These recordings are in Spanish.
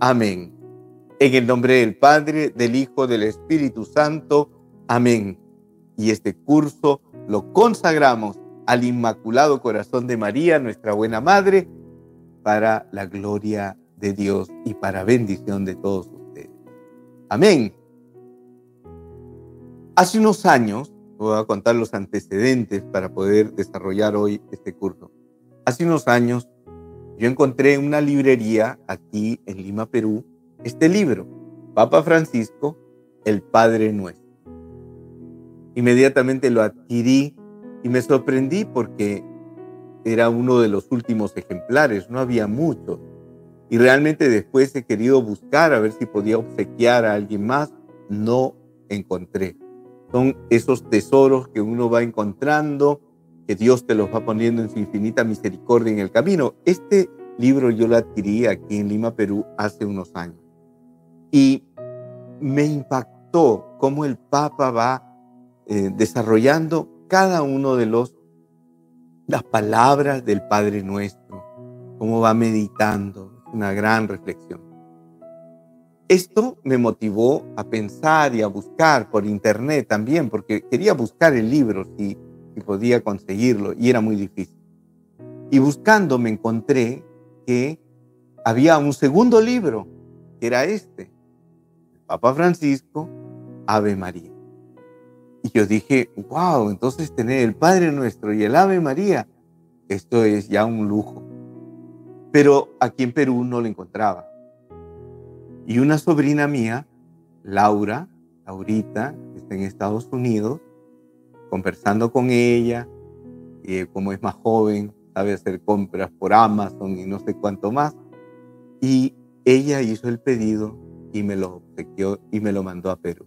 Amén. En el nombre del Padre, del Hijo, del Espíritu Santo. Amén. Y este curso lo consagramos al Inmaculado Corazón de María, nuestra buena Madre, para la gloria de Dios y para bendición de todos ustedes. Amén. Hace unos años, voy a contar los antecedentes para poder desarrollar hoy este curso. Hace unos años yo encontré en una librería aquí en Lima, Perú, este libro, Papa Francisco, el Padre Nuestro. Inmediatamente lo adquirí y me sorprendí porque era uno de los últimos ejemplares, no había muchos. Y realmente después he querido buscar a ver si podía obsequiar a alguien más, no encontré son esos tesoros que uno va encontrando, que Dios te los va poniendo en su infinita misericordia en el camino. Este libro yo lo adquirí aquí en Lima, Perú, hace unos años. Y me impactó cómo el Papa va eh, desarrollando cada uno de los las palabras del Padre Nuestro, cómo va meditando, una gran reflexión. Esto me motivó a pensar y a buscar por internet también, porque quería buscar el libro si, podía conseguirlo y era muy difícil. Y buscando me encontré que había un segundo libro, que era este, Papa Francisco, Ave María. Y yo dije, wow, entonces tener el Padre Nuestro y el Ave María, esto es ya un lujo. Pero aquí en Perú no lo encontraba. Y una sobrina mía, Laura, Laurita, que está en Estados Unidos, conversando con ella, eh, como es más joven, sabe hacer compras por Amazon y no sé cuánto más. Y ella hizo el pedido y me lo obsequió y me lo mandó a Perú.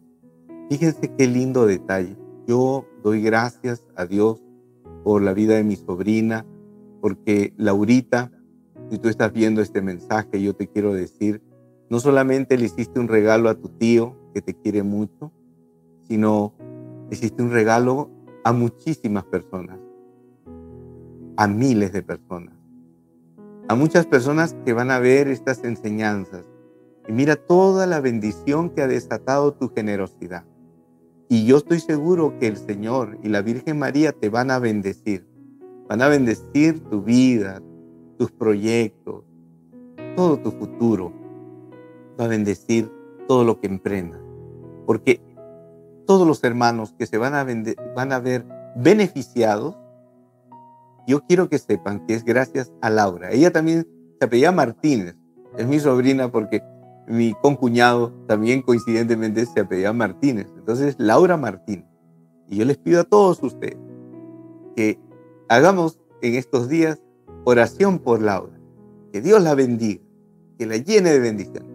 Fíjense qué lindo detalle. Yo doy gracias a Dios por la vida de mi sobrina, porque Laurita, si tú estás viendo este mensaje, yo te quiero decir no solamente le hiciste un regalo a tu tío, que te quiere mucho, sino hiciste un regalo a muchísimas personas, a miles de personas, a muchas personas que van a ver estas enseñanzas. Y mira toda la bendición que ha desatado tu generosidad. Y yo estoy seguro que el Señor y la Virgen María te van a bendecir. Van a bendecir tu vida, tus proyectos, todo tu futuro va a bendecir todo lo que emprenda. Porque todos los hermanos que se van a, van a ver beneficiados, yo quiero que sepan que es gracias a Laura. Ella también se apellida Martínez, es mi sobrina porque mi concuñado también coincidentemente se apellida Martínez. Entonces, Laura Martínez. Y yo les pido a todos ustedes que hagamos en estos días oración por Laura. Que Dios la bendiga, que la llene de bendiciones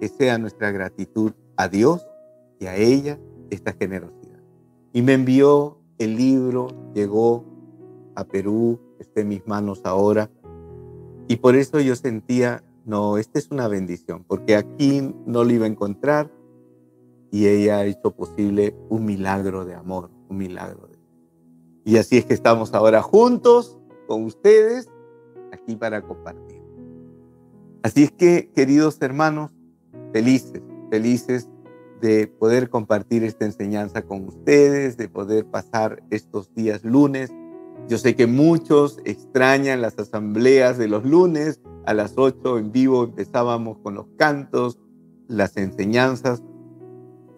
que sea nuestra gratitud a Dios y a ella esta generosidad. Y me envió el libro, llegó a Perú, está en mis manos ahora. Y por eso yo sentía, no, esta es una bendición, porque aquí no lo iba a encontrar y ella ha hecho posible un milagro de amor, un milagro de... Y así es que estamos ahora juntos con ustedes aquí para compartir. Así es que, queridos hermanos, felices, felices de poder compartir esta enseñanza con ustedes, de poder pasar estos días lunes. Yo sé que muchos extrañan las asambleas de los lunes. A las 8 en vivo empezábamos con los cantos, las enseñanzas.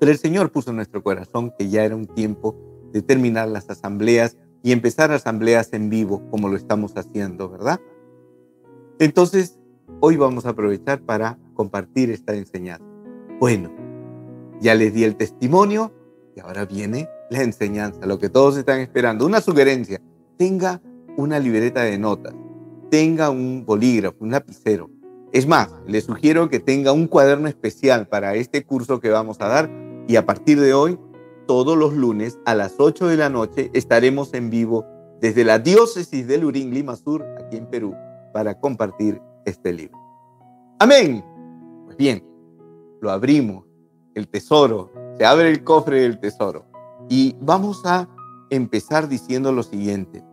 Pero el Señor puso en nuestro corazón que ya era un tiempo de terminar las asambleas y empezar asambleas en vivo como lo estamos haciendo, ¿verdad? Entonces, hoy vamos a aprovechar para compartir esta enseñanza. Bueno, ya les di el testimonio y ahora viene la enseñanza, lo que todos están esperando. Una sugerencia, tenga una libreta de notas, tenga un bolígrafo, un lapicero. Es más, le sugiero que tenga un cuaderno especial para este curso que vamos a dar y a partir de hoy, todos los lunes a las 8 de la noche estaremos en vivo desde la diócesis de Lurín, Lima Sur, aquí en Perú, para compartir este libro. Amén. Pues bien, lo abrimos, el tesoro, se abre el cofre del tesoro y vamos a empezar diciendo lo siguiente.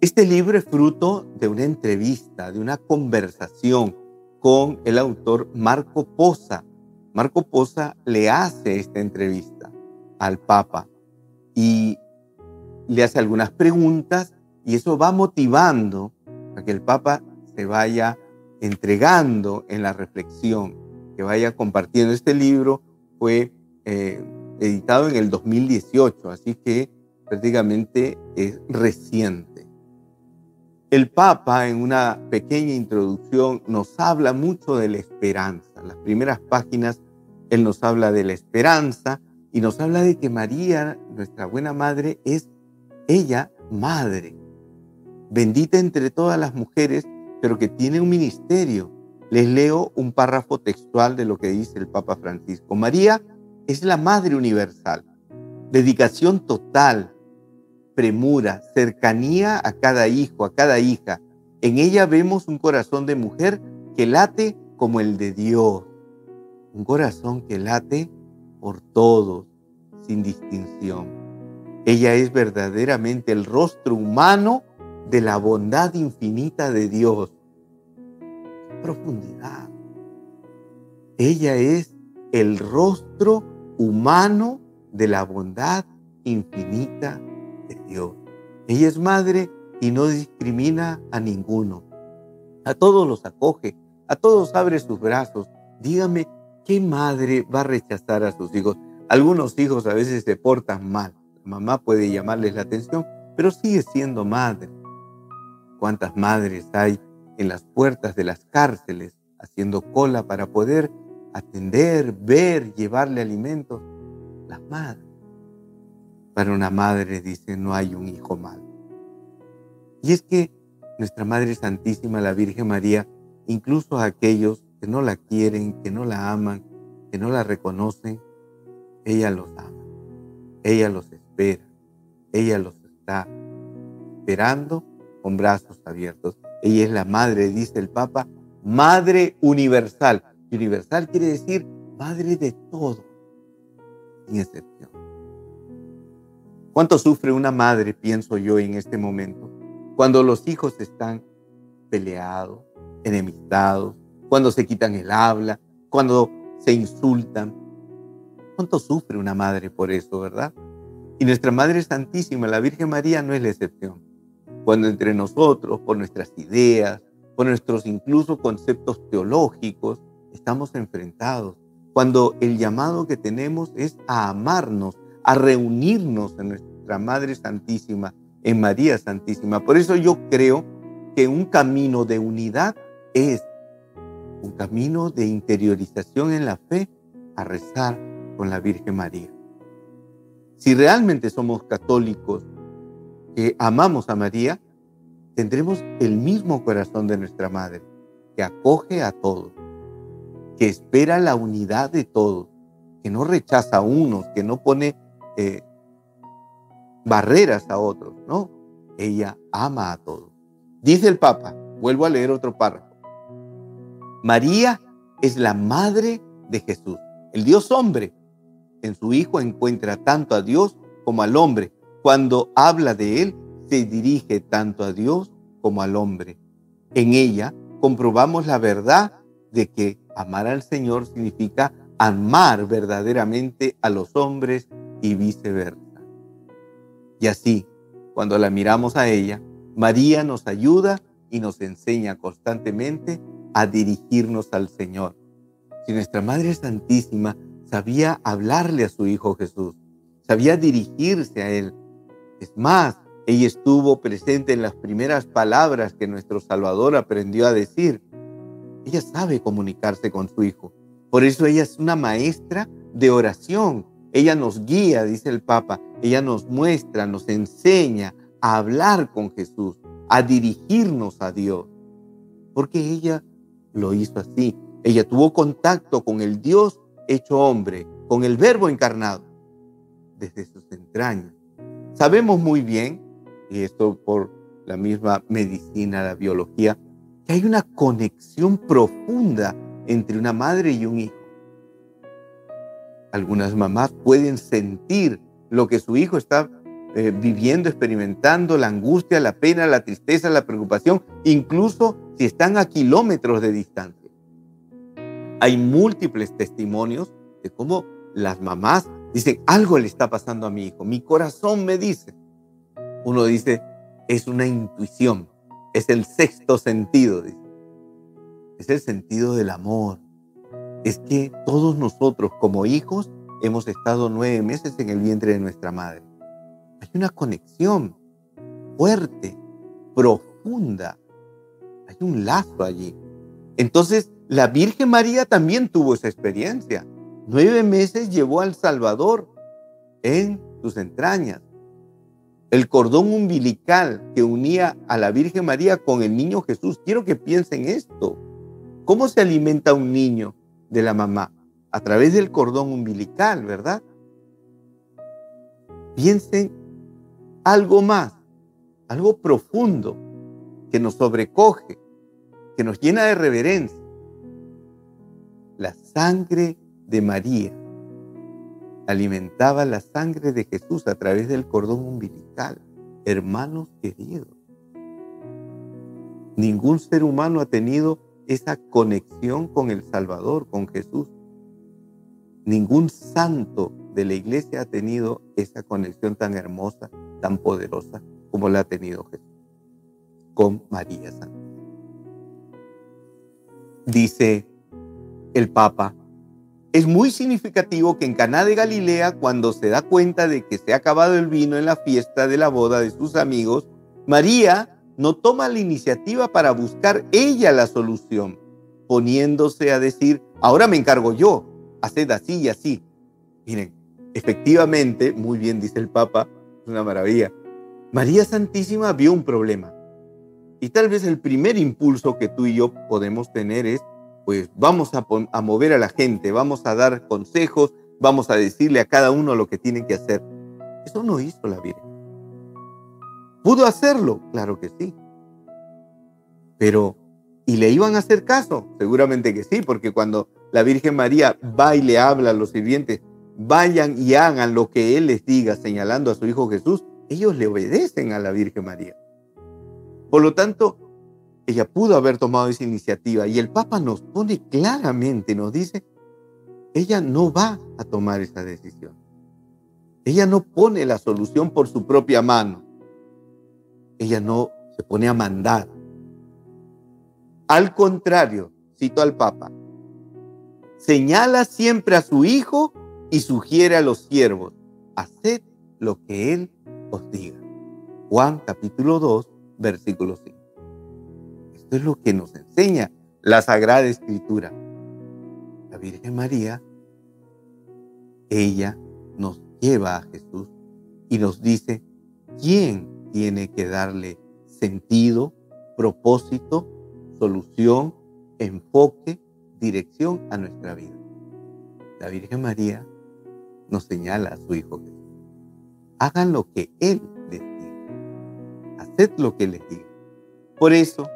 Este libro es fruto de una entrevista, de una conversación con el autor Marco Poza. Marco Poza le hace esta entrevista al Papa y le hace algunas preguntas y eso va motivando a que el Papa se vaya entregando en la reflexión, que vaya compartiendo. Este libro fue eh, editado en el 2018, así que prácticamente es reciente. El Papa en una pequeña introducción nos habla mucho de la esperanza. las primeras páginas él nos habla de la esperanza y nos habla de que María, nuestra buena madre, es ella madre, bendita entre todas las mujeres, pero que tiene un ministerio. Les leo un párrafo textual de lo que dice el Papa Francisco. María es la Madre Universal. Dedicación total, premura, cercanía a cada hijo, a cada hija. En ella vemos un corazón de mujer que late como el de Dios. Un corazón que late por todos, sin distinción. Ella es verdaderamente el rostro humano de la bondad infinita de Dios. Profundidad. Ella es el rostro humano de la bondad infinita de Dios. Ella es madre y no discrimina a ninguno. A todos los acoge, a todos abre sus brazos. Dígame, ¿qué madre va a rechazar a sus hijos? Algunos hijos a veces se portan mal. La mamá puede llamarles la atención, pero sigue siendo madre. ¿Cuántas madres hay en las puertas de las cárceles haciendo cola para poder atender, ver, llevarle alimentos, las madres. Para una madre, dice, no hay un hijo malo. Y es que nuestra Madre Santísima, la Virgen María, incluso a aquellos que no la quieren, que no la aman, que no la reconocen, ella los ama, ella los espera, ella los está esperando con brazos abiertos. Ella es la madre, dice el Papa, madre universal. Universal quiere decir madre de todo, sin excepción. ¿Cuánto sufre una madre, pienso yo, en este momento? Cuando los hijos están peleados, enemistados, cuando se quitan el habla, cuando se insultan. ¿Cuánto sufre una madre por eso, verdad? Y nuestra Madre Santísima, la Virgen María, no es la excepción. Cuando entre nosotros, por nuestras ideas, por nuestros incluso conceptos teológicos, estamos enfrentados, cuando el llamado que tenemos es a amarnos, a reunirnos en nuestra Madre Santísima, en María Santísima. Por eso yo creo que un camino de unidad es un camino de interiorización en la fe a rezar con la Virgen María. Si realmente somos católicos que amamos a María, tendremos el mismo corazón de nuestra Madre, que acoge a todos que espera la unidad de todos, que no rechaza a unos, que no pone eh, barreras a otros, ¿no? Ella ama a todos. Dice el Papa, vuelvo a leer otro párrafo. María es la madre de Jesús, el Dios hombre. En su Hijo encuentra tanto a Dios como al hombre. Cuando habla de Él, se dirige tanto a Dios como al hombre. En ella comprobamos la verdad de que amar al Señor significa amar verdaderamente a los hombres y viceversa. Y así, cuando la miramos a ella, María nos ayuda y nos enseña constantemente a dirigirnos al Señor. Si nuestra Madre Santísima sabía hablarle a su Hijo Jesús, sabía dirigirse a Él, es más, ella estuvo presente en las primeras palabras que nuestro Salvador aprendió a decir. Ella sabe comunicarse con su hijo. Por eso ella es una maestra de oración. Ella nos guía, dice el Papa. Ella nos muestra, nos enseña a hablar con Jesús, a dirigirnos a Dios. porque ella lo hizo así. Ella tuvo contacto con el Dios hecho hombre, con el verbo encarnado, desde sus entrañas. Sabemos muy bien, y esto por la misma medicina, la biología, que hay una conexión profunda entre una madre y un hijo. Algunas mamás pueden sentir lo que su hijo está eh, viviendo, experimentando, la angustia, la pena, la tristeza, la preocupación, incluso si están a kilómetros de distancia. Hay múltiples testimonios de cómo las mamás dicen, algo le está pasando a mi hijo, mi corazón me dice. Uno dice, es una intuición, es el sexto sentido, dice. es el sentido del amor. Es que todos nosotros como hijos hemos estado nueve meses en el vientre de nuestra madre. Hay una conexión fuerte, profunda. Hay un lazo allí. Entonces, la Virgen María también tuvo esa experiencia. Nueve meses llevó al Salvador en sus entrañas. El cordón umbilical que unía a la Virgen María con el niño Jesús. Quiero que piensen esto. ¿Cómo se alimenta un niño de la mamá? A través del cordón umbilical, ¿verdad? Piensen algo más, algo profundo que nos sobrecoge, que nos llena de reverencia. La sangre de María alimentaba la sangre de Jesús a través del cordón umbilical. Hermanos queridos, ningún ser humano ha tenido esa conexión con el Salvador, con Jesús. Ningún santo de la iglesia ha tenido esa conexión tan hermosa, tan poderosa como la ha tenido Jesús con María Santa. Dice el Papa, es muy significativo que en Caná de Galilea, cuando se da cuenta de que se ha acabado el vino en la fiesta de la boda de sus amigos, María no toma la iniciativa para buscar ella la solución, poniéndose a decir, ahora me encargo yo, haced así y así. Miren, efectivamente, muy bien dice el Papa, es una maravilla. María Santísima vio un problema. Y tal vez el primer impulso que tú y yo podemos tener es, pues vamos a, a mover a la gente, vamos a dar consejos, vamos a decirle a cada uno lo que tiene que hacer. Eso no hizo la Virgen. ¿Pudo hacerlo? Claro que sí. Pero, ¿y le iban a hacer caso? Seguramente que sí, porque cuando la Virgen María va y le habla a los sirvientes, vayan y hagan lo que Él les diga, señalando a su Hijo Jesús, ellos le obedecen a la Virgen María. Por lo tanto, ella pudo haber tomado esa iniciativa y el Papa nos pone claramente, nos dice, ella no va a tomar esa decisión. Ella no pone la solución por su propia mano. Ella no se pone a mandar. Al contrario, cito al Papa, señala siempre a su hijo y sugiere a los siervos, haced lo que él os diga. Juan capítulo 2, versículo 5. Esto es lo que nos enseña la Sagrada Escritura. La Virgen María, ella nos lleva a Jesús y nos dice quién tiene que darle sentido, propósito, solución, enfoque dirección a nuestra vida. La Virgen María nos señala a su Hijo Jesús. Hagan lo que Él les diga. Haced lo que les diga. Por eso,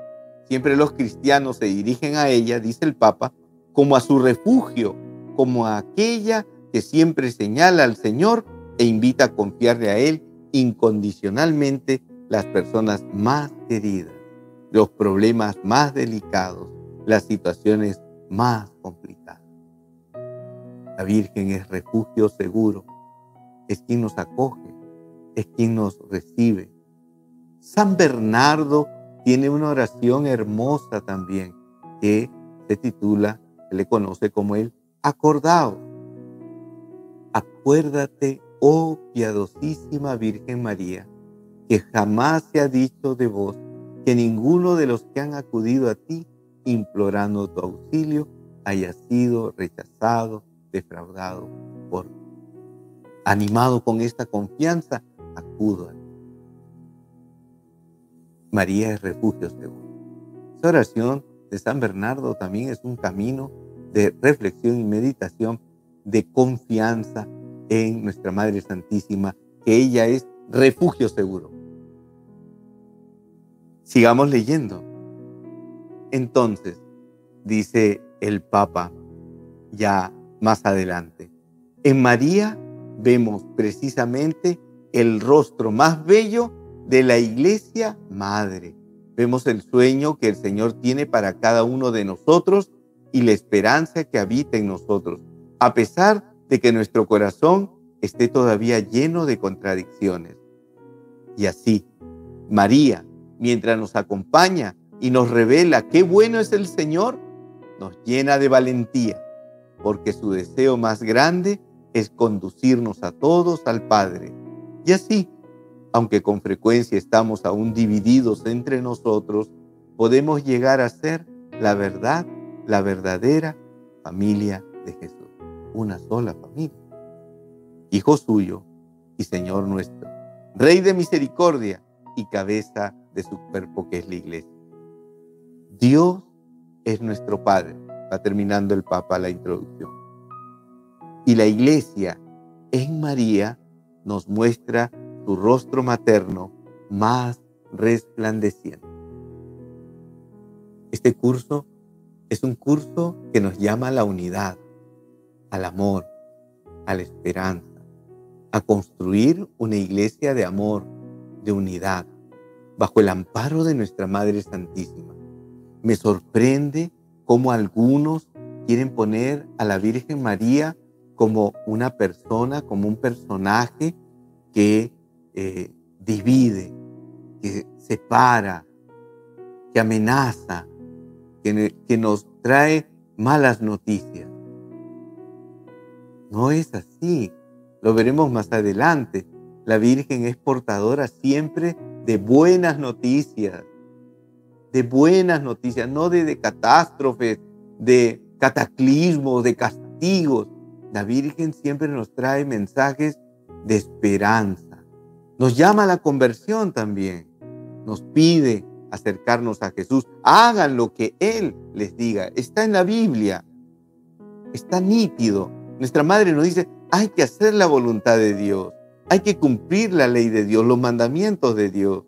siempre los cristianos se dirigen a ella, dice el Papa, como a su refugio, como a aquella que siempre señala al Señor e invita a confiarle a Él incondicionalmente las personas más queridas, los problemas más delicados, las situaciones más complicada. La Virgen es refugio seguro, es quien nos acoge, es quien nos recibe. San Bernardo tiene una oración hermosa también que se titula, se le conoce como el acordado. Acuérdate, oh piadosísima Virgen María, que jamás se ha dicho de vos que ninguno de los que han acudido a ti implorando tu auxilio, haya sido rechazado, defraudado por Animado con esta confianza, acudo a ti. María es refugio seguro. Esta oración de San Bernardo también es un camino de reflexión y meditación, de confianza en nuestra Madre Santísima, que ella es refugio seguro. Sigamos leyendo. Entonces, dice el Papa ya más adelante, en María vemos precisamente el rostro más bello de la iglesia madre. Vemos el sueño que el Señor tiene para cada uno de nosotros y la esperanza que habita en nosotros, a pesar de que nuestro corazón esté todavía lleno de contradicciones. Y así, María, mientras nos acompaña y nos revela qué bueno es el Señor, nos llena de valentía, porque su deseo más grande es conducirnos a todos al Padre. Y así, aunque con frecuencia estamos aún divididos entre nosotros, podemos llegar a ser la verdad, la verdadera familia de Jesús. Una sola familia. Hijo suyo y Señor nuestro, Rey de misericordia y cabeza de su cuerpo que es la iglesia. Dios es nuestro Padre. Va terminando el Papa la introducción. Y la iglesia en María nos muestra su rostro materno más resplandeciente. Este curso es un curso que nos llama a la unidad, al amor, a la esperanza, a construir una iglesia de amor, de unidad, bajo el amparo de nuestra Madre Santísima. Me sorprende cómo algunos quieren poner a la Virgen María como una persona, como un personaje que eh, divide, que separa, que amenaza, que, nos trae malas noticias. No es así. Lo veremos más adelante. La Virgen es portadora siempre de buenas noticias, de buenas noticias, no de catástrofes, de cataclismos, de castigos. La Virgen siempre nos trae mensajes de esperanza. Nos llama a la conversión también. Nos pide acercarnos a Jesús. Hagan lo que Él les diga. Está en la Biblia. Está nítido. Nuestra madre nos dice, hay que hacer la voluntad de Dios. Hay que cumplir la ley de Dios, los mandamientos de Dios.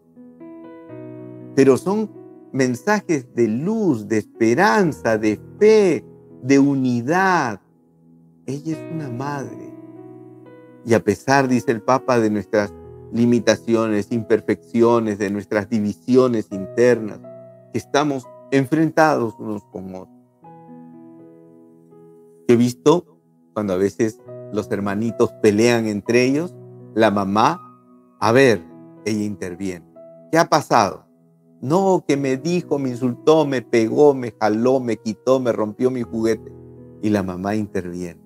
Pero son mensajes de luz, de esperanza, de fe, de unidad. Ella es una madre. Y a pesar, dice el Papa, de nuestras limitaciones, imperfecciones, de nuestras divisiones internas, estamos enfrentados unos con otros. He visto cuando a veces los hermanitos pelean entre ellos, la mamá, a ver, ella interviene. ¿Qué ha pasado? No, que me dijo, me insultó, me pegó, me jaló, me quitó, me rompió mi juguete. Y la mamá interviene.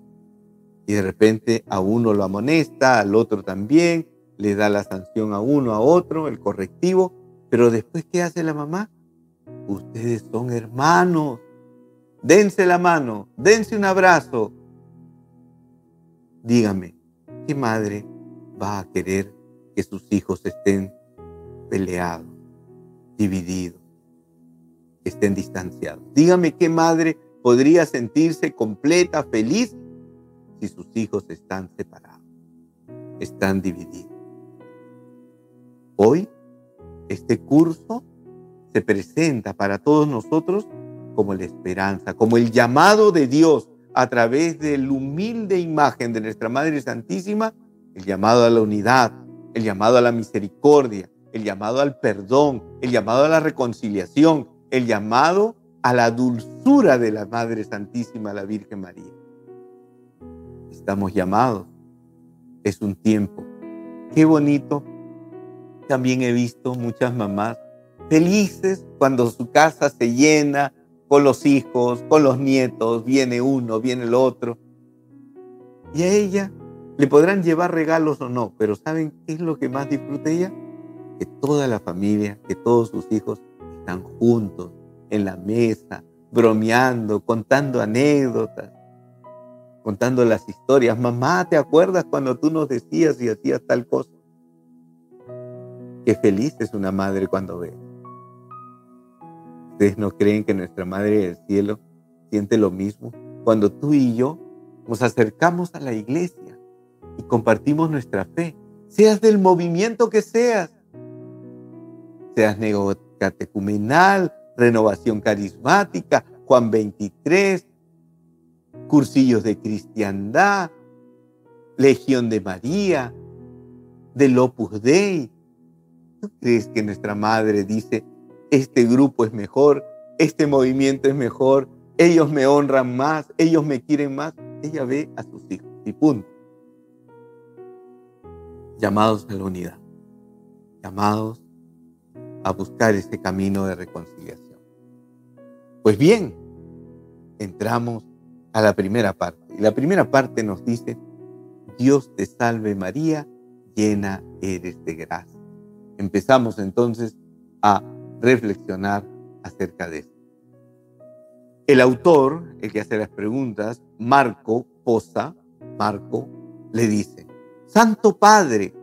Y de repente a uno lo amonesta, al otro también, le da la sanción a uno, a otro, el correctivo. Pero después, ¿qué hace la mamá? Ustedes son hermanos. Dense la mano, dense un abrazo. Dígame, ¿qué madre va a querer que sus hijos estén peleados? divididos, estén distanciados. Dígame qué madre podría sentirse completa, feliz, si sus hijos están separados, están divididos. Hoy, este curso se presenta para todos nosotros como la esperanza, como el llamado de Dios a través de la humilde imagen de nuestra Madre Santísima, el llamado a la unidad, el llamado a la misericordia, el llamado al perdón, el llamado a la reconciliación, el llamado a la dulzura de la Madre Santísima, la Virgen María. Estamos llamados. Es un tiempo. Qué bonito. También he visto muchas mamás felices cuando su casa se llena con los hijos, con los nietos, viene uno, viene el otro. Y a ella le podrán llevar regalos o no, pero ¿saben qué es lo que más disfruta ella? que toda la familia, que todos sus hijos están juntos en la mesa, bromeando, contando anécdotas, contando las historias. Mamá, ¿te acuerdas cuando tú nos decías y hacías tal cosa? Qué feliz es una madre cuando ve. ¿Ustedes no creen que nuestra Madre del Cielo siente lo mismo? Cuando tú y yo nos acercamos a la iglesia y compartimos nuestra fe, seas del movimiento que seas, seas neocatecumenal, renovación carismática, Juan 23, cursillos de cristiandad, Legión de María, del Opus Dei. ¿Tú crees que nuestra madre dice, este grupo es mejor, este movimiento es mejor, ellos me honran más, ellos me quieren más? Ella ve a sus hijos y punto. Llamados a la unidad, llamados a buscar este camino de reconciliación. Pues bien, entramos a la primera parte. Y la primera parte nos dice, Dios te salve María, llena eres de gracia. Empezamos entonces a reflexionar acerca de esto. El autor, el que hace las preguntas, Marco Posa, Marco, le dice, Santo Padre,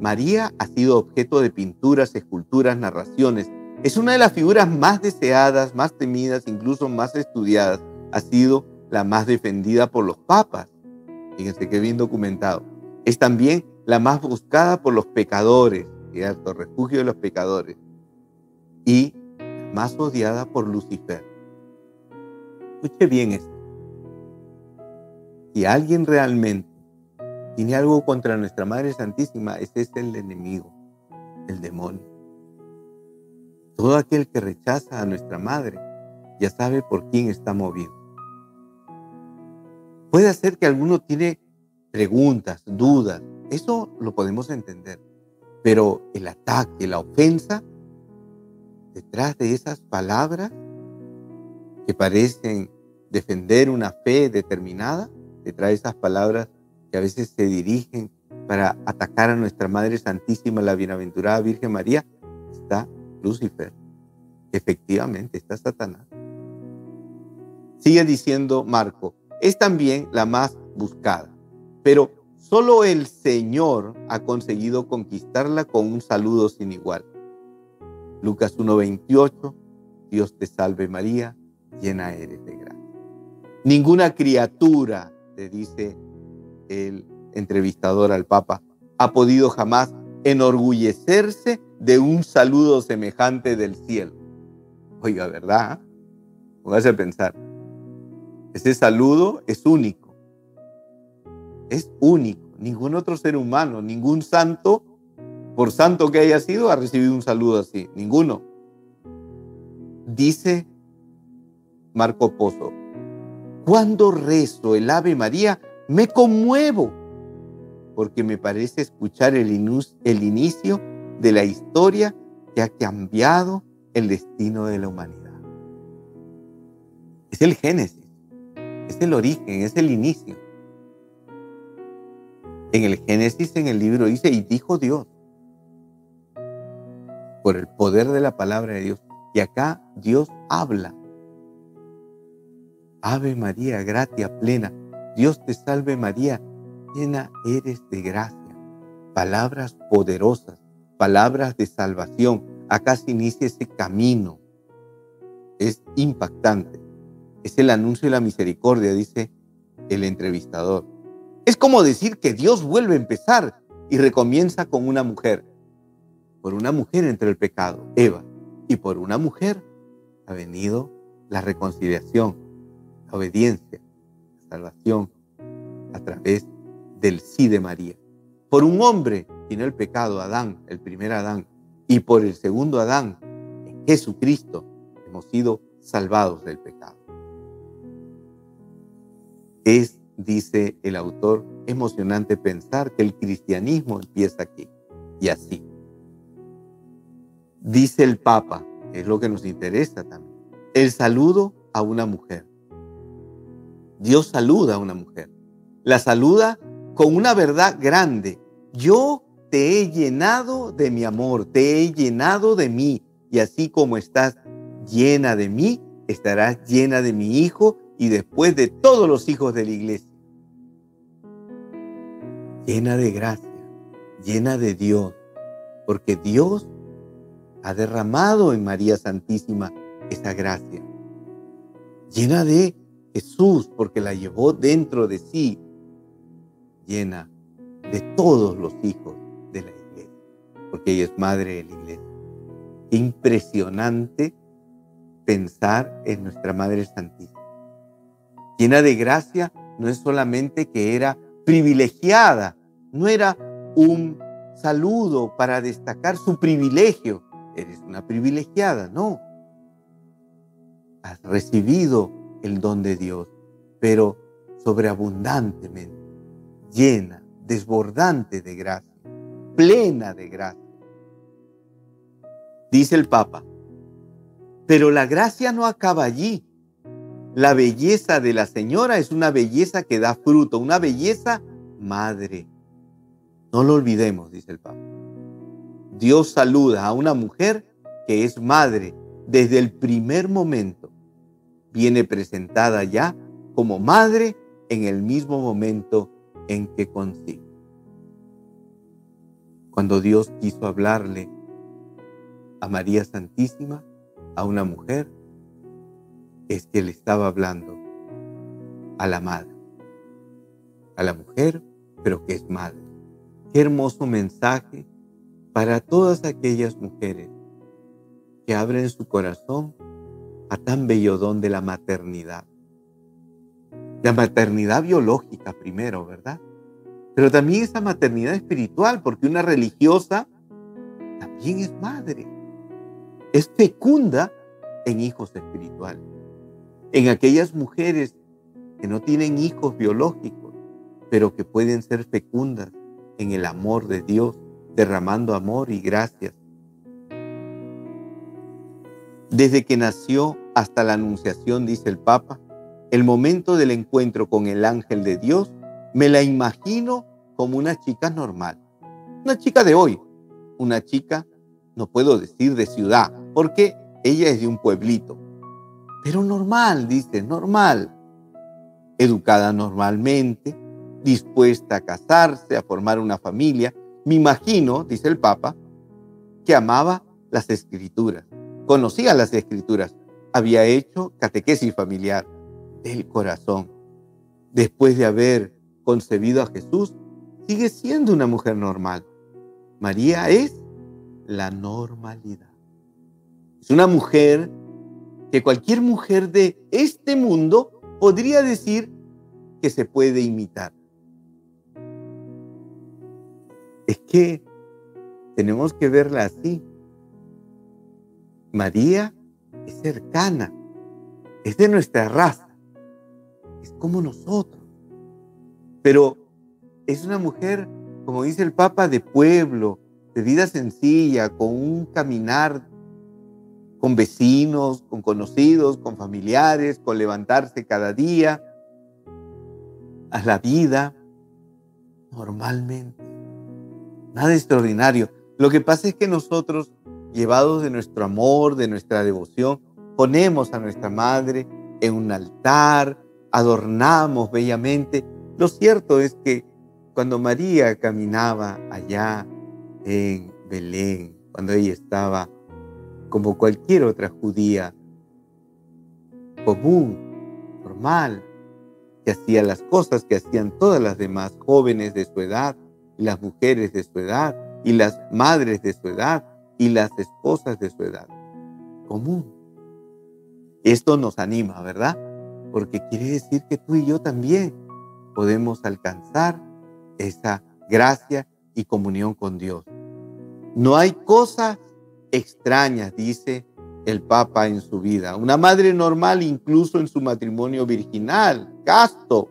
María ha sido objeto de pinturas, esculturas, narraciones. Es una de las figuras más deseadas, más temidas, incluso más estudiadas. Ha sido la más defendida por los papas. Fíjense que bien documentado. Es también la más buscada por los pecadores, ¿cierto? Refugio de los pecadores. Y más odiada por Lucifer. Escuche bien esto. Si alguien realmente tiene algo contra nuestra Madre Santísima, ese es el enemigo, el demonio. Todo aquel que rechaza a nuestra Madre ya sabe por quién está movido. Puede ser que alguno tiene preguntas, dudas, eso lo podemos entender, pero el ataque, la ofensa, detrás de esas palabras que parecen defender una fe determinada, detrás de esas palabras que a veces se dirigen para atacar a nuestra Madre Santísima, la Bienaventurada Virgen María, está Lucifer. Efectivamente, está Satanás. Sigue diciendo Marco, es también la más buscada, pero solo el Señor ha conseguido conquistarla con un saludo sin igual. Lucas 1:28, Dios te salve María, llena eres de gracia. Ninguna criatura, te dice el entrevistador al Papa, ha podido jamás enorgullecerse de un saludo semejante del cielo. Oiga, ¿verdad? Póngase a pensar. Ese saludo es único. Es único. Ningún otro ser humano, ningún santo, por santo que haya sido, ha recibido un saludo así. Ninguno. Dice Marco Pozo, cuando rezo el Ave María, me conmuevo porque me parece escuchar el, el inicio de la historia que ha cambiado el destino de la humanidad. Es el génesis, es el origen, es el inicio. En el Génesis, en el libro dice, y dijo Dios, por el poder de la palabra de Dios. Y acá Dios habla. Ave María, gratia plena, Dios te salve María, llena eres de gracia. Palabras poderosas, palabras de salvación. Acá se inicia ese camino. Es impactante. Es el anuncio de la misericordia, dice el entrevistador. Es como decir que Dios vuelve a empezar y recomienza con una mujer. Por una mujer entre el pecado, Eva. Y por una mujer ha venido la reconciliación, la obediencia, salvación a través del sí de María. Por un hombre vino el pecado, Adán, el primer Adán, y por el segundo Adán, Jesucristo, hemos sido salvados del pecado. Es, dice el autor, emocionante pensar que el cristianismo empieza aquí y así. Dice el Papa, es lo que nos interesa también, el saludo a una mujer. Dios saluda a una mujer. La saluda con una verdad grande. Yo te he llenado de mi amor, te he llenado de mí. Y así como estás llena de mí, estarás llena de mi Hijo y después de todos los hijos de la iglesia. Llena de gracia, llena de Dios, porque Dios ha derramado en María Santísima esa gracia, llena de Jesús, porque la llevó dentro de sí, llena de todos los hijos de la iglesia, porque ella es madre de la iglesia. Impresionante pensar en nuestra Madre Santísima. Llena de gracia, no es solamente que era privilegiada, no era un saludo para destacar su privilegio. Eres una privilegiada, no. Has recibido el don de Dios, pero sobreabundantemente, llena, desbordante de gracia, plena de gracia. Dice el Papa, pero la gracia no acaba allí. La belleza de la señora es una belleza que da fruto, una belleza madre. No lo olvidemos, dice el Papa. Dios saluda a una mujer que es madre desde el primer momento. Viene presentada ya como madre en el mismo momento en que concibe. Cuando Dios quiso hablarle a María Santísima, a una mujer, es que le estaba hablando a la madre, a la mujer, pero que es madre. Qué hermoso mensaje para todas aquellas mujeres que abren su corazón a tan bello don de la maternidad. La maternidad biológica primero, ¿verdad? Pero también esa maternidad espiritual, porque una religiosa también es madre. Es fecunda en hijos espirituales. En aquellas mujeres que no tienen hijos biológicos, pero que pueden ser fecundas en el amor de Dios, derramando amor y gracias. Desde que nació hasta la anunciación, dice el Papa, el momento del encuentro con el ángel de Dios, me la imagino como una chica normal. Una chica de hoy, una chica, no puedo decir de ciudad, porque ella es de un pueblito, pero normal, dice, normal, educada normalmente, dispuesta a casarse, a formar una familia. Me imagino, dice el Papa, que amaba las escrituras, conocía las escrituras, había hecho catequesis familiar del corazón. Después de haber concebido a Jesús, sigue siendo una mujer normal. María es la normalidad. Es una mujer que cualquier mujer de este mundo podría decir que se puede imitar. Es que tenemos que verla así. María es cercana, es de nuestra raza, es como nosotros. Pero es una mujer, como dice el Papa, de pueblo, de vida sencilla, con un caminar con vecinos, con conocidos, con familiares, con levantarse cada día a la vida normalmente. Nada extraordinario. Lo que pasa es que nosotros, llevados de nuestro amor, de nuestra devoción, ponemos a nuestra madre en un altar, adornamos bellamente. Lo cierto es que cuando María caminaba allá en Belén, cuando ella estaba como cualquier otra judía común, normal, que hacía las cosas que hacían todas las demás jóvenes de su edad, y las mujeres de su edad, y las madres de su edad, y las esposas de su edad. Común. Esto nos anima, ¿verdad? Porque quiere decir que tú y yo también podemos alcanzar esa gracia y comunión con Dios. No hay cosas extrañas, dice el Papa en su vida. Una madre normal incluso en su matrimonio virginal, casto,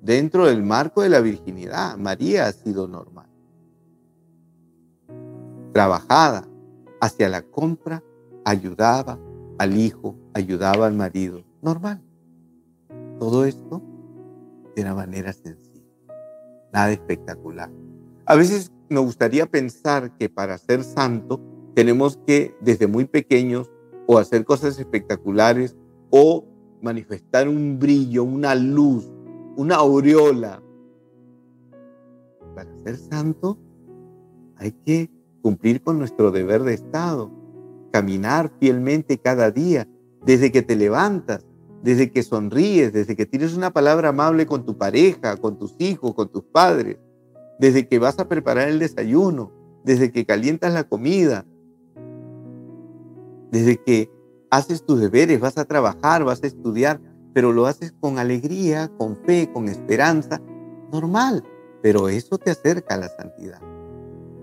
dentro del marco de la virginidad. María ha sido normal. Trabajada hacia la compra, ayudaba al hijo, ayudaba al marido. Normal. Todo esto de una manera sencilla. Nada espectacular. A veces nos gustaría pensar que para ser santo tenemos que desde muy pequeños o hacer cosas espectaculares o manifestar un brillo, una luz, una aureola. Para ser santo hay que cumplir con nuestro deber de Estado, caminar fielmente cada día, desde que te levantas, desde que sonríes, desde que tienes una palabra amable con tu pareja, con tus hijos, con tus padres, desde que vas a preparar el desayuno, desde que calientas la comida, desde que haces tus deberes, vas a trabajar, vas a estudiar, pero lo haces con alegría, con fe, con esperanza, normal, pero eso te acerca a la santidad.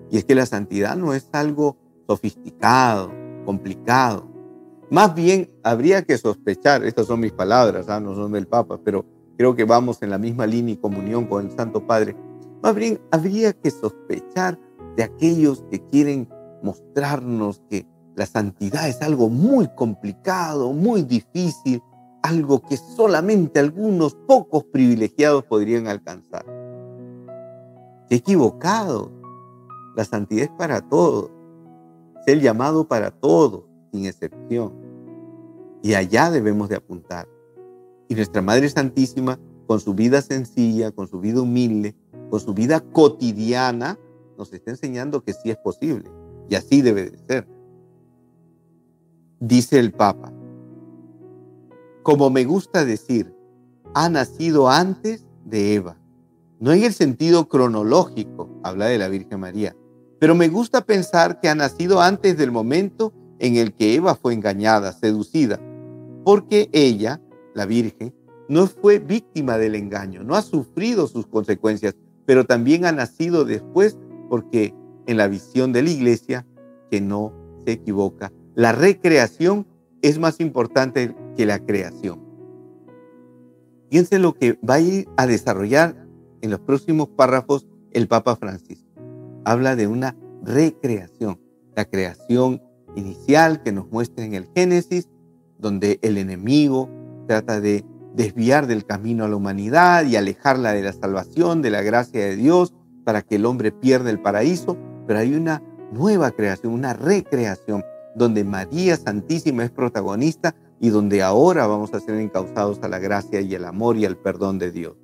Y es que la santidad no es algo sofisticado, complicado. Más bien habría que sospechar, estas son mis palabras, ¿ah? no son del Papa, pero creo que vamos en la misma línea y comunión con el Santo Padre. Más bien habría que sospechar de aquellos que quieren mostrarnos que la santidad es algo muy complicado, muy difícil, algo que solamente algunos pocos privilegiados podrían alcanzar. Qué equivocado. La santidad es para todos. Es el llamado para todos, sin excepción. Y allá debemos de apuntar. Y nuestra Madre Santísima, con su vida sencilla, con su vida humilde, con su vida cotidiana, nos está enseñando que sí es posible. Y así debe de ser. Dice el Papa, como me gusta decir, ha nacido antes de Eva. No en el sentido cronológico, habla de la Virgen María, pero me gusta pensar que ha nacido antes del momento en el que Eva fue engañada, seducida, porque ella, la Virgen, no fue víctima del engaño, no ha sufrido sus consecuencias, pero también ha nacido después porque en la visión de la iglesia, que no se equivoca, la recreación es más importante que la creación. Fíjense lo que va a ir a desarrollar en los próximos párrafos el Papa Francisco. Habla de una recreación, la creación inicial que nos muestra en el Génesis, donde el enemigo trata de desviar del camino a la humanidad y alejarla de la salvación, de la gracia de Dios, para que el hombre pierda el paraíso, pero hay una nueva creación, una recreación, donde María Santísima es protagonista y donde ahora vamos a ser encausados a la gracia y el amor y el perdón de Dios.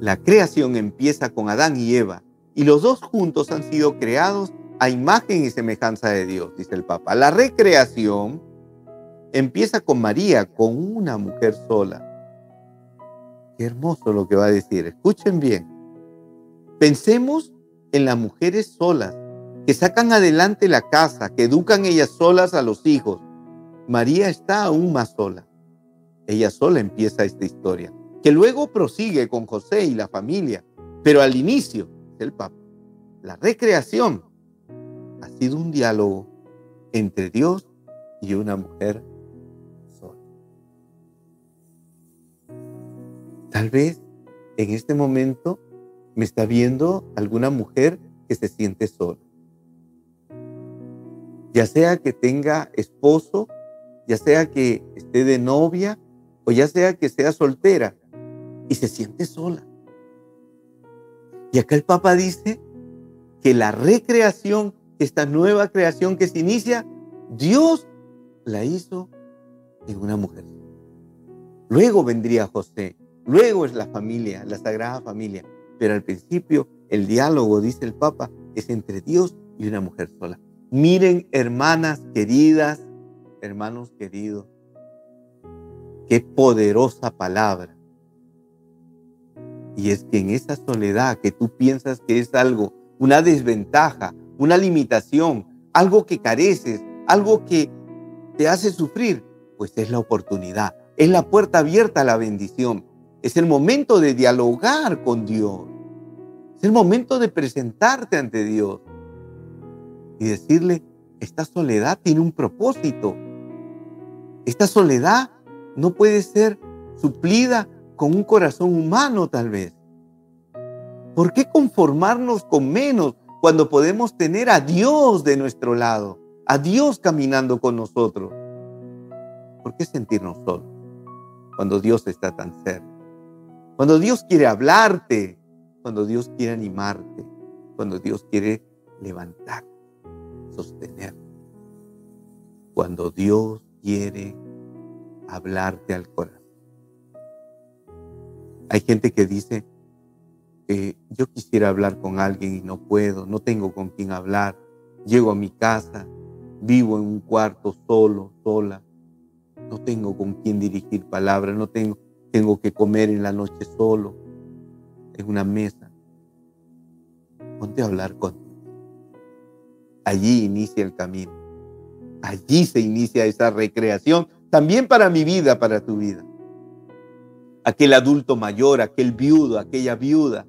La creación empieza con Adán y Eva y los dos juntos han sido creados a imagen y semejanza de Dios, dice el Papa. La recreación empieza con María, con una mujer sola. Qué hermoso lo que va a decir. Escuchen bien. Pensemos en las mujeres solas que sacan adelante la casa, que educan ellas solas a los hijos, María está aún más sola. Ella sola empieza esta historia, que luego prosigue con José y la familia, pero al inicio del Papa, la recreación ha sido un diálogo entre Dios y una mujer sola. Tal vez en este momento me está viendo alguna mujer que se siente sola. Ya sea que tenga esposo ya sea que esté de novia o ya sea que sea soltera y se siente sola. Y acá el Papa dice que la recreación, esta nueva creación que se inicia, Dios la hizo en una mujer. Luego vendría José, luego es la familia, la sagrada familia, pero al principio el diálogo, dice el Papa, es entre Dios y una mujer sola. Miren, hermanas queridas, hermanos queridos, qué poderosa palabra. Y es que en esa soledad que tú piensas que es algo, una desventaja, una limitación, algo que careces, algo que te hace sufrir, pues es la oportunidad, es la puerta abierta a la bendición, es el momento de dialogar con Dios, es el momento de presentarte ante Dios y decirle, esta soledad tiene un propósito, esta soledad no puede ser suplida con un corazón humano tal vez. ¿Por qué conformarnos con menos cuando podemos tener a Dios de nuestro lado, a Dios caminando con nosotros? ¿Por qué sentirnos solos cuando Dios está tan cerca? Cuando Dios quiere hablarte, cuando Dios quiere animarte, cuando Dios quiere levantar, sostener, cuando Dios quiere hablarte al corazón. Hay gente que dice, que yo quisiera hablar con alguien y no puedo, no tengo con quién hablar, llego a mi casa Vivo en un cuarto solo, sola. No tengo con quién dirigir palabras, no tengo, tengo que comer en la noche solo, en una mesa. Ponte a hablar con Allí inicia el camino. Allí se inicia esa recreación, también para mi vida, para tu vida. Aquel adulto mayor, aquel viudo, aquella viuda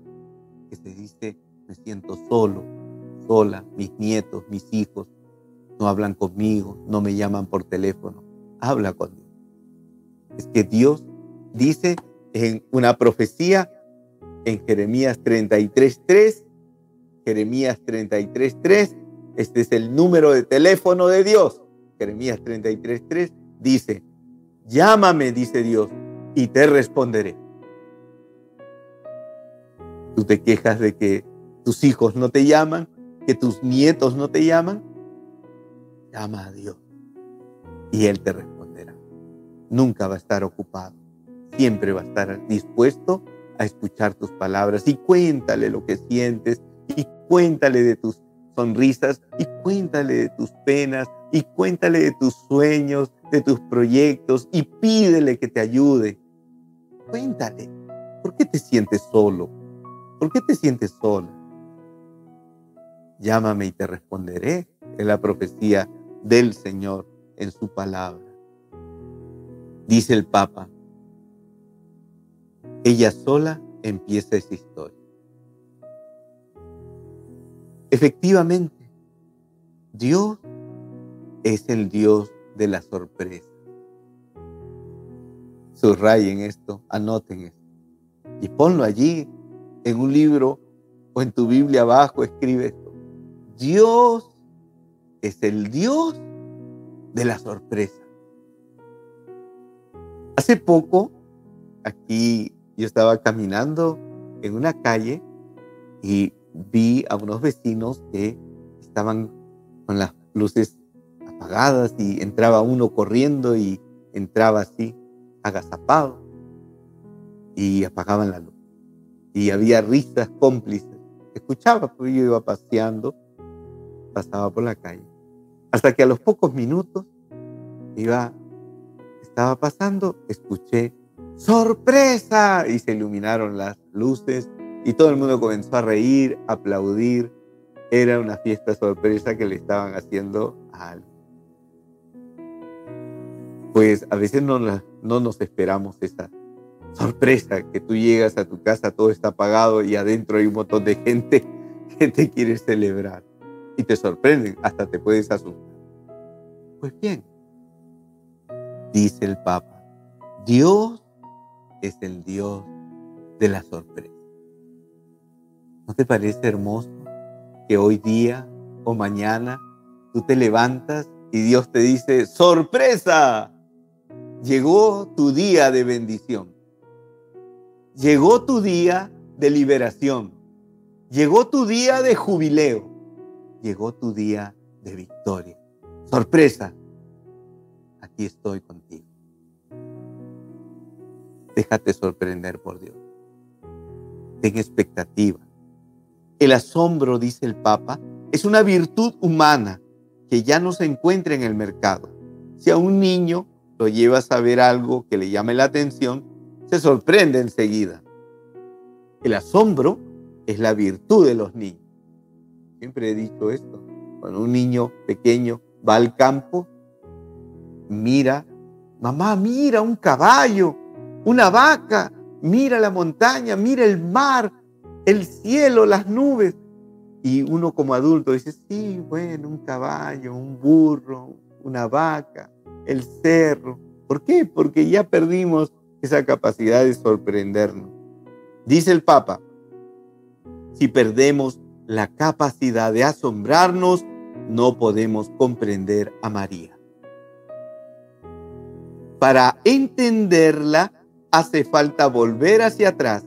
que se dice, me siento solo, sola, mis nietos, mis hijos, no hablan conmigo, no me llaman por teléfono. Habla con. Es que Dios dice en una profecía en Jeremías 33.3, Jeremías 33.3, este es el número de teléfono de Dios. Jeremías 33.3 dice, llámame, dice Dios, y te responderé. Tú te quejas de que tus hijos no te llaman, que tus nietos no te llaman. Llama a Dios y Él te responderá. Nunca va a estar ocupado. Siempre va a estar dispuesto a escuchar tus palabras y cuéntale lo que sientes y cuéntale de tus sonrisas y cuéntale de tus penas y cuéntale de tus sueños, de tus proyectos y pídele que te ayude. Cuéntale, ¿por qué te sientes solo? ¿Por qué te sientes sola? Llámame y te responderé. Es la profecía del Señor en su palabra. Dice el Papa, ella sola empieza esa historia. Efectivamente, Dios es el Dios de la sorpresa. Subrayen esto, anoten esto y ponlo allí en un libro o en tu Biblia abajo, escribe esto. Dios es el Dios de la sorpresa. Hace poco, aquí yo estaba caminando en una calle y vi a unos vecinos que estaban con las luces apagadas y entraba uno corriendo y entraba así, agazapado, y apagaban la luz. Y había risas cómplices. Escuchaba, porque yo iba paseando, pasaba por la calle. Hasta que a los pocos minutos iba, estaba pasando, escuché ¡sorpresa! Y se iluminaron las luces y todo el mundo comenzó a reír, a aplaudir. Era una fiesta sorpresa que le estaban haciendo a alguien. Pues a veces no, no nos esperamos esa sorpresa, que tú llegas a tu casa, todo está apagado y adentro hay un montón de gente que te quiere celebrar. Y te sorprenden, hasta te puedes asustar. Pues bien, dice el Papa, Dios es el Dios de la sorpresa. ¿No te parece hermoso que hoy día o mañana tú te levantas y Dios te dice, sorpresa, llegó tu día de bendición, llegó tu día de liberación, llegó tu día de jubileo, llegó tu día de victoria. Sorpresa, aquí estoy contigo. Déjate sorprender por Dios. Ten expectativa. El asombro, dice el Papa, es una virtud humana que ya no se encuentra en el mercado. Si a un niño lo llevas a ver algo que le llame la atención, se sorprende enseguida. El asombro es la virtud de los niños. Siempre he dicho esto. Cuando un niño pequeño va al campo, mira, mamá, mira un caballo, una vaca, mira la montaña, mira el mar, el cielo, las nubes. Y uno como adulto dice, sí, bueno, un caballo, un burro, una vaca, el cerro. ¿Por qué? Porque ya perdimos esa capacidad de sorprendernos. Dice el Papa, si perdemos la capacidad de asombrarnos, no podemos comprender a María. Para entenderla hace falta volver hacia atrás,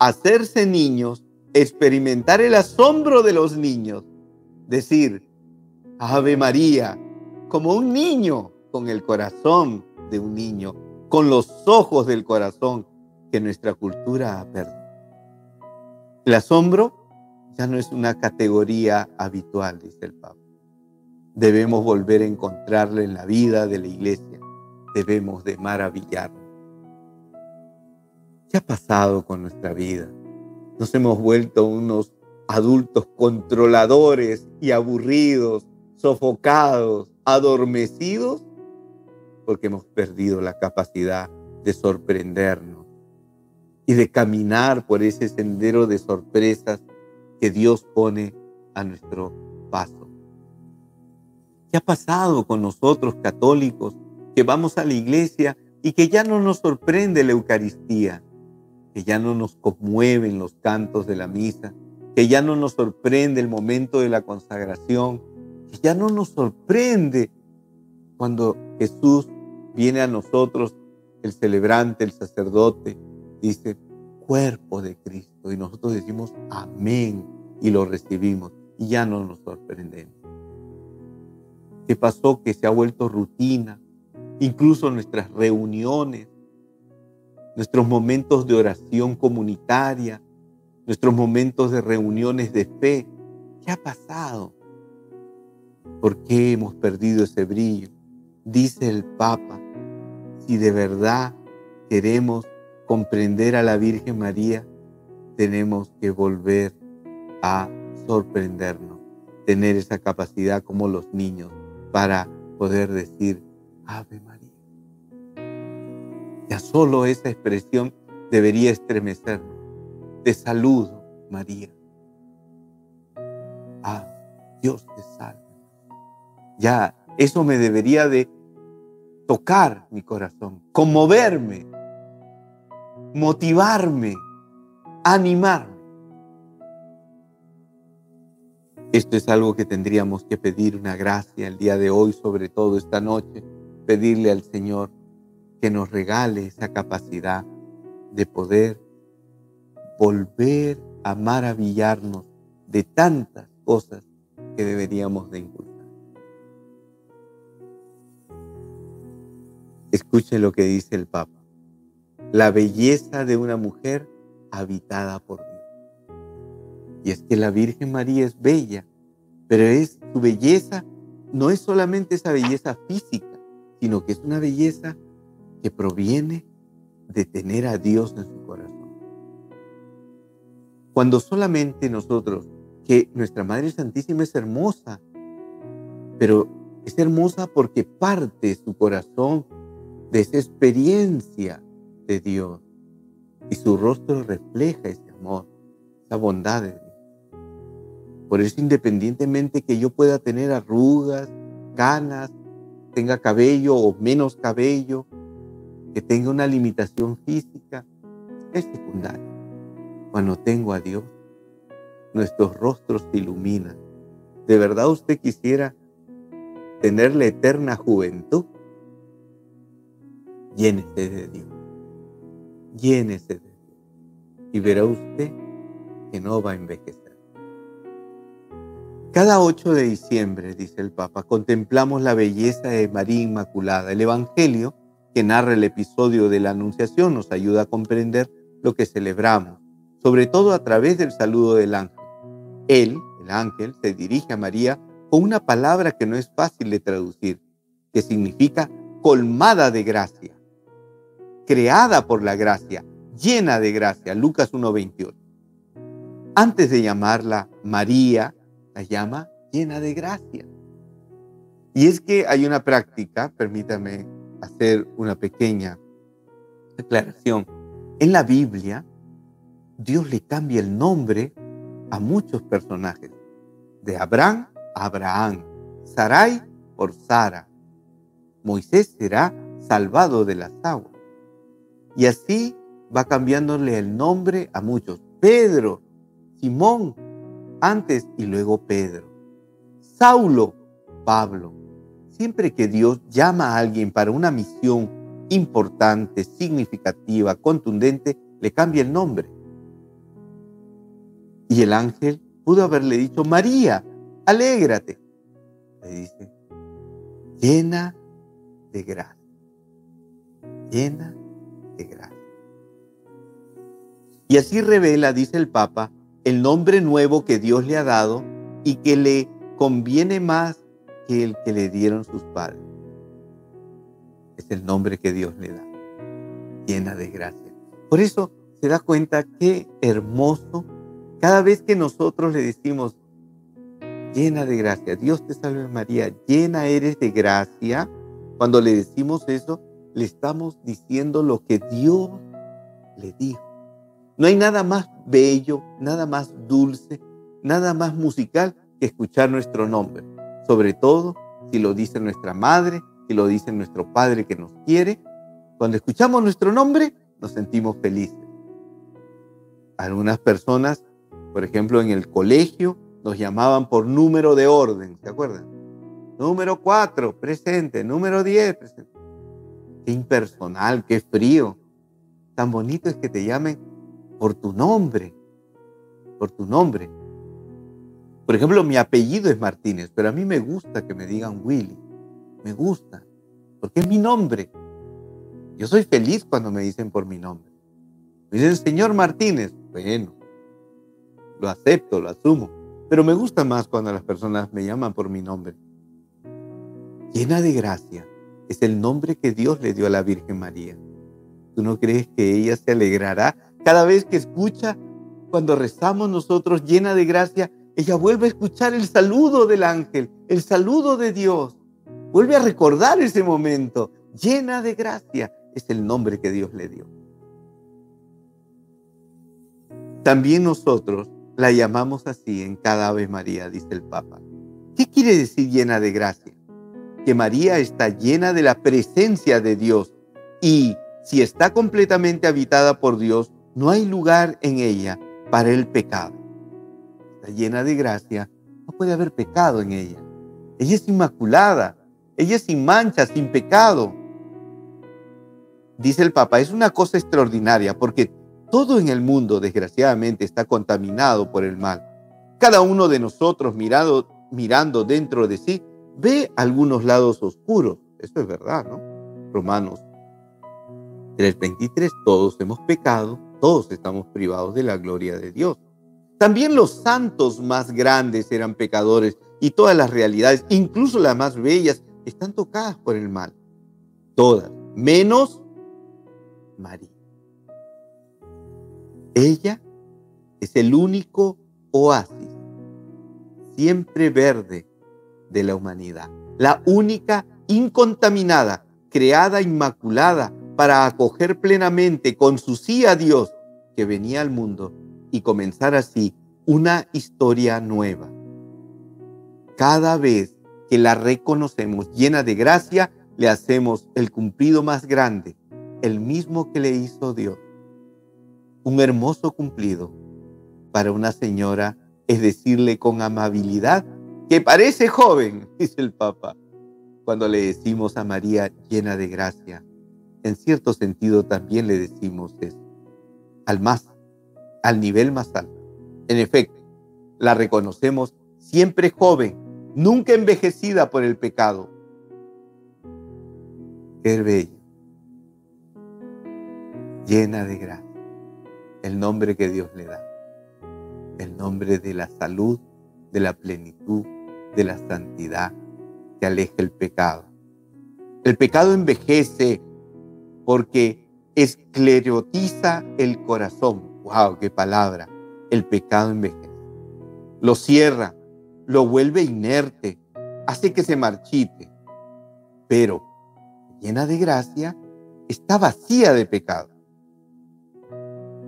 hacerse niños, experimentar el asombro de los niños, decir, Ave María, como un niño, con el corazón de un niño, con los ojos del corazón que nuestra cultura ha perdido. El asombro ya no es una categoría habitual, dice el Papa. debemos volver a encontrarle en la vida de la iglesia. Debemos de maravillarnos. ¿Qué ha pasado con nuestra vida? Nos hemos vuelto unos adultos controladores y aburridos, sofocados, adormecidos, porque hemos perdido la capacidad de sorprendernos y de caminar por ese sendero de sorpresas que Dios pone a nuestro paso. ¿Qué ha pasado con nosotros católicos que vamos a la iglesia y que ya no nos sorprende la Eucaristía, que ya no nos conmueven los cantos de la misa, que ya no nos sorprende el momento de la consagración, que ya no nos sorprende cuando Jesús viene a nosotros, el celebrante, el sacerdote, dice, cuerpo de Cristo, y nosotros decimos, amén, y lo recibimos, y ya no nos sorprendemos. ¿Qué pasó? Que se ha vuelto rutina, incluso nuestras reuniones, nuestros momentos de oración comunitaria, nuestros momentos de reuniones de fe. ¿Qué ha pasado? ¿Por qué hemos perdido ese brillo? Dice el Papa, si de verdad queremos comprender a la Virgen María, tenemos que volver a sorprendernos, tener esa capacidad como los niños para poder decir Ave María. Ya solo esa expresión debería estremecernos. Te saludo, María. Ah, Dios te salve. Ya, eso me debería de tocar mi corazón, conmoverme, motivarme, animarme. Esto es algo que tendríamos que pedir una gracia el día de hoy, sobre todo esta noche, pedirle al Señor que nos regale esa capacidad de poder volver a maravillarnos de tantas cosas que deberíamos de inculcar. Escuche lo que dice el Papa. La belleza de una mujer habitada por Dios. Y es que la Virgen María es bella, pero es su belleza no es solamente esa belleza física, sino que es una belleza que proviene de tener a Dios en su corazón. Cuando solamente nosotros, que nuestra Madre Santísima es hermosa, pero es hermosa porque parte su corazón de esa experiencia de Dios y su rostro refleja ese amor, esa bondad de Dios. Por eso independientemente que yo pueda tener arrugas, canas, tenga cabello o menos cabello, que tenga una limitación física, es secundario. Cuando tengo a Dios, nuestros rostros se iluminan. ¿De verdad usted quisiera tener la eterna juventud? Llénese de Dios. Llénese de Dios. Y verá usted que no va a envejecer. Cada 8 de diciembre, dice el Papa, contemplamos la belleza de María Inmaculada. El Evangelio que narra el episodio de la Anunciación nos ayuda a comprender lo que celebramos, sobre todo a través del saludo del ángel. Él, el ángel, se dirige a María con una palabra que no es fácil de traducir, que significa colmada de gracia, creada por la gracia, llena de gracia, Lucas 1.28. Antes de llamarla María, la llama llena de gracia. Y es que hay una práctica, permítame hacer una pequeña aclaración. En la Biblia, Dios le cambia el nombre a muchos personajes. De Abraham a Abraham. Sarai por Sara. Moisés será salvado de las aguas. Y así va cambiándole el nombre a muchos. Pedro, Simón, antes y luego Pedro. Saulo, Pablo. Siempre que Dios llama a alguien para una misión importante, significativa, contundente, le cambia el nombre. Y el ángel pudo haberle dicho, María, alégrate. Le dice, llena de gracia. Llena de gracia. Y así revela, dice el Papa, el nombre nuevo que Dios le ha dado y que le conviene más aquel que le dieron sus padres. Es el nombre que Dios le da, llena de gracia. Por eso se da cuenta qué hermoso cada vez que nosotros le decimos, llena de gracia, Dios te salve María, llena eres de gracia, cuando le decimos eso, le estamos diciendo lo que Dios le dijo. No hay nada más bello, nada más dulce, nada más musical que escuchar nuestro nombre. Sobre todo si lo dice nuestra madre, si lo dice nuestro padre que nos quiere. Cuando escuchamos nuestro nombre, nos sentimos felices. Algunas personas, por ejemplo, en el colegio, nos llamaban por número de orden, ¿se acuerdan? Número 4, presente. Número 10, presente. Qué impersonal, qué frío. Tan bonito es que te llamen por tu nombre, por tu nombre. Por ejemplo, mi apellido es Martínez, pero a mí me gusta que me digan Willy. Me gusta, porque es mi nombre. Yo soy feliz cuando me dicen por mi nombre. Me dicen, señor Martínez, bueno, lo acepto, lo asumo, pero me gusta más cuando las personas me llaman por mi nombre. Llena de gracia es el nombre que Dios le dio a la Virgen María. ¿Tú no crees que ella se alegrará cada vez que escucha cuando rezamos nosotros llena de gracia? Ella vuelve a escuchar el saludo del ángel, el saludo de Dios. Vuelve a recordar ese momento. Llena de gracia es el nombre que Dios le dio. También nosotros la llamamos así en cada Ave María, dice el Papa. ¿Qué quiere decir llena de gracia? Que María está llena de la presencia de Dios y si está completamente habitada por Dios, no hay lugar en ella para el pecado. Llena de gracia, no puede haber pecado en ella. Ella es inmaculada, ella es sin mancha, sin pecado. Dice el Papa, es una cosa extraordinaria porque todo en el mundo, desgraciadamente, está contaminado por el mal. Cada uno de nosotros mirando, mirando dentro de sí ve algunos lados oscuros. Eso es verdad, ¿no? Romanos 3:23, todos hemos pecado, todos estamos privados de la gloria de Dios. También los santos más grandes eran pecadores y todas las realidades, incluso las más bellas, están tocadas por el mal. Todas, menos María. Ella es el único oasis, siempre verde de la humanidad, la única incontaminada, creada inmaculada para acoger plenamente con su sí a Dios que venía al mundo y comenzar así una historia nueva. Cada vez que la reconocemos llena de gracia, le hacemos el cumplido más grande, el mismo que le hizo Dios. Un hermoso cumplido para una señora es decirle con amabilidad que parece joven, dice el Papa, cuando le decimos a María llena de gracia. En cierto sentido también le decimos eso, al más, al nivel más alto. En efecto, la reconocemos siempre joven, nunca envejecida por el pecado. Qué bello, llena de gracia, el nombre que Dios le da, el nombre de la salud, de la plenitud, de la santidad, que aleja el pecado. El pecado envejece porque esclerotiza el corazón. ¡Wow! ¡Qué palabra! El pecado envejece. Lo cierra, lo vuelve inerte, hace que se marchite. Pero, llena de gracia, está vacía de pecado.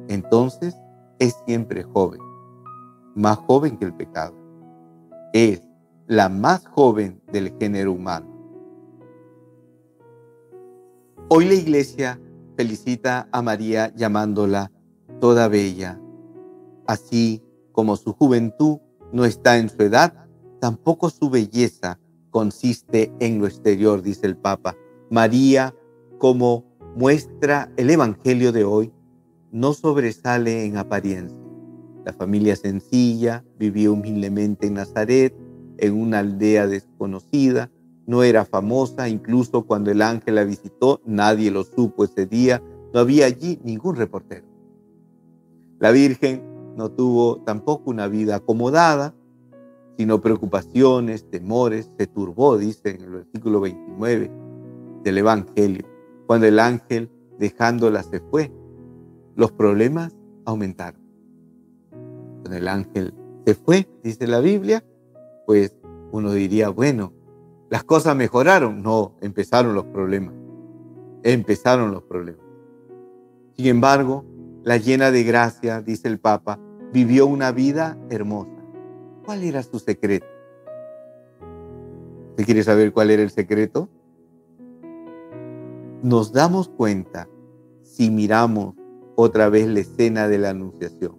Entonces, es siempre joven, más joven que el pecado. Es la más joven del género humano. Hoy la iglesia felicita a María llamándola toda bella. Así como su juventud no está en su edad, tampoco su belleza consiste en lo exterior, dice el Papa. María, como muestra el Evangelio de hoy, no sobresale en apariencia. La familia sencilla vivió humildemente en Nazaret, en una aldea desconocida, no era famosa, incluso cuando el ángel la visitó, nadie lo supo ese día, no había allí ningún reportero. La Virgen no tuvo tampoco una vida acomodada, sino preocupaciones, temores, se turbó, dice en el versículo 29 del Evangelio, cuando el ángel dejándola se fue. Los problemas aumentaron. Cuando el ángel se fue, dice la Biblia, pues uno diría, bueno, las cosas mejoraron. No, empezaron los problemas. Empezaron los problemas. Sin embargo, la llena de gracia, dice el Papa, vivió una vida hermosa. ¿Cuál era su secreto? ¿Usted quiere saber cuál era el secreto? Nos damos cuenta si miramos otra vez la escena de la Anunciación.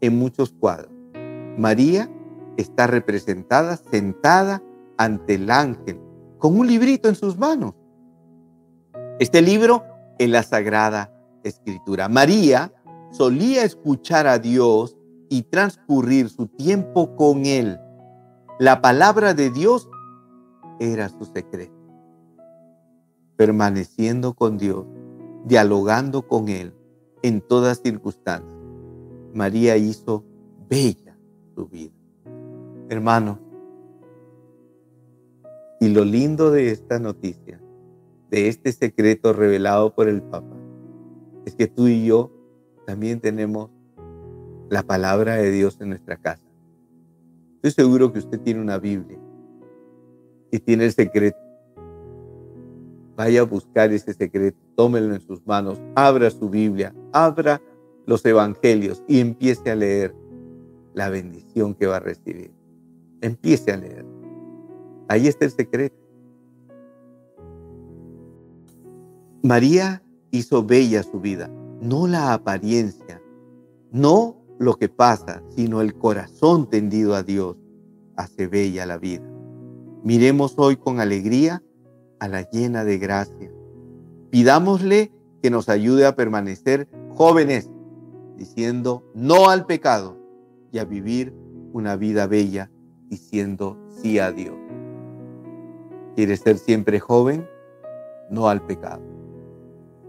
En muchos cuadros, María está representada sentada ante el ángel con un librito en sus manos. Este libro es la Sagrada Escritura. María solía escuchar a Dios y transcurrir su tiempo con Él. La palabra de Dios era su secreto. Permaneciendo con Dios, dialogando con Él en todas circunstancias. María hizo bella su vida. Hermano, y lo lindo de esta noticia, de este secreto revelado por el Papa, es que tú y yo también tenemos la palabra de Dios en nuestra casa. Estoy seguro que usted tiene una Biblia y tiene el secreto. Vaya a buscar ese secreto, tómelo en sus manos, abra su Biblia, abra los evangelios y empiece a leer la bendición que va a recibir. Empiece a leer. Ahí está el secreto. María hizo bella su vida, no la apariencia, no lo que pasa, sino el corazón tendido a Dios hace bella la vida. Miremos hoy con alegría a la llena de gracia. Pidámosle que nos ayude a permanecer jóvenes, diciendo no al pecado y a vivir una vida bella, diciendo sí a Dios. ¿Quieres ser siempre joven? No al pecado.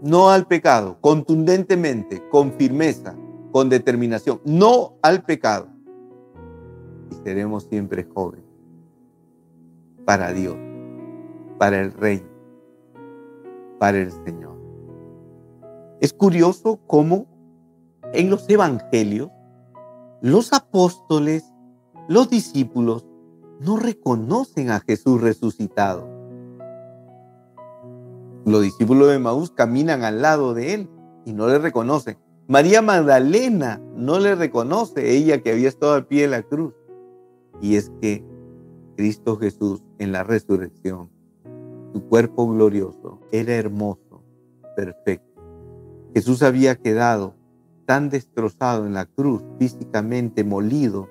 No al pecado, contundentemente, con firmeza, con determinación. No al pecado. Y seremos siempre jóvenes. Para Dios, para el Rey, para el Señor. Es curioso cómo en los evangelios los apóstoles, los discípulos, no reconocen a Jesús resucitado. Los discípulos de Maús caminan al lado de él y no le reconocen. María Magdalena no le reconoce, ella que había estado al pie de la cruz. Y es que Cristo Jesús en la resurrección, su cuerpo glorioso, era hermoso, perfecto. Jesús había quedado tan destrozado en la cruz, físicamente molido,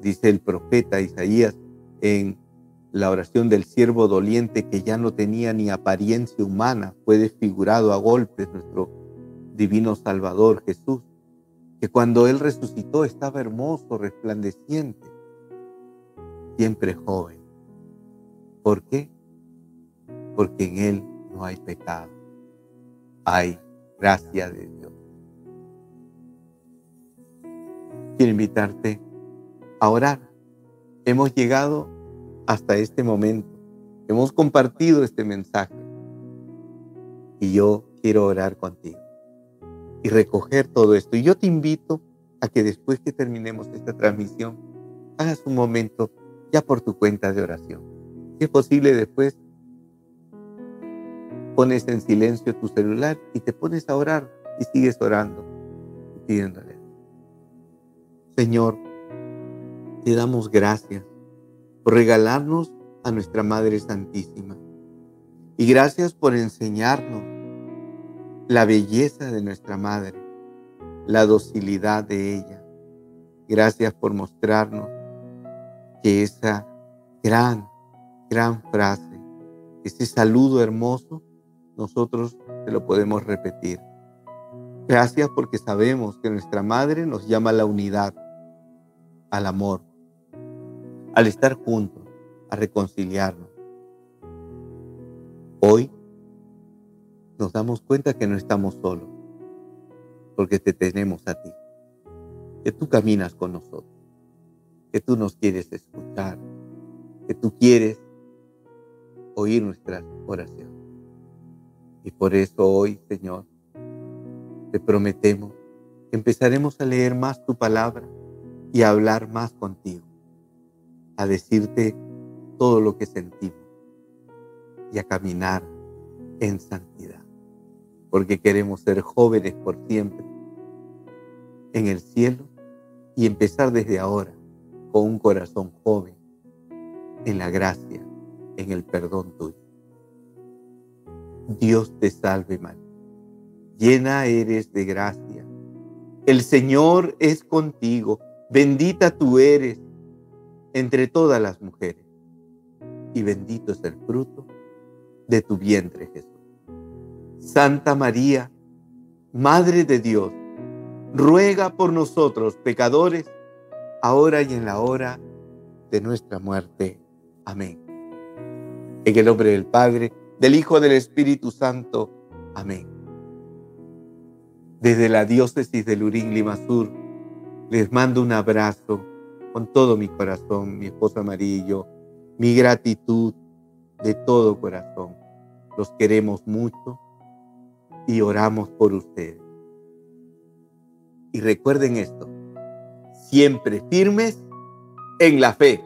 dice el profeta Isaías en la oración del siervo doliente que ya no tenía ni apariencia humana, fue desfigurado a golpes nuestro divino Salvador Jesús, que cuando Él resucitó estaba hermoso, resplandeciente, siempre joven. ¿Por qué? Porque en Él no hay pecado, hay gracia de Dios. Quiero invitarte a orar. Hemos llegado hasta este momento. Hemos compartido este mensaje. Y yo quiero orar contigo y recoger todo esto. Y yo te invito a que después que terminemos esta transmisión, hagas un momento ya por tu cuenta de oración. Si es posible, después pones en silencio tu celular y te pones a orar y sigues orando y pidiéndole. Señor, te damos gracias por regalarnos a nuestra Madre Santísima. Y gracias por enseñarnos la belleza de nuestra Madre, la docilidad de ella. Gracias por mostrarnos que esa gran, gran frase, ese saludo hermoso, nosotros te lo podemos repetir. Gracias porque sabemos que nuestra Madre nos llama a la unidad, al amor, al estar juntos, a reconciliarnos. Hoy nos damos cuenta que no estamos solos, porque te tenemos a ti, que tú caminas con nosotros, que tú nos quieres escuchar, que tú quieres oír nuestras oraciones. Y por eso hoy, Señor, te prometemos que empezaremos a leer más tu palabra y a hablar más contigo, a decirte todo lo que sentimos y a caminar en santidad, porque queremos ser jóvenes por siempre en el cielo y empezar desde ahora con un corazón joven en la gracia, en el perdón tuyo. Dios te salve María, llena eres de gracia. El Señor es contigo, bendita tú eres entre todas las mujeres y bendito es el fruto de tu vientre Jesús. Santa María, Madre de Dios, ruega por nosotros pecadores, ahora y en la hora de nuestra muerte. Amén. En el nombre del Padre, del Hijo, del Espíritu Santo. Amén. Desde la diócesis de Lurín, Lima Sur, les mando un abrazo con todo mi corazón, mi esposa Amarillo, mi gratitud de todo corazón. Los queremos mucho y oramos por ustedes. Y recuerden esto, siempre firmes en la fe.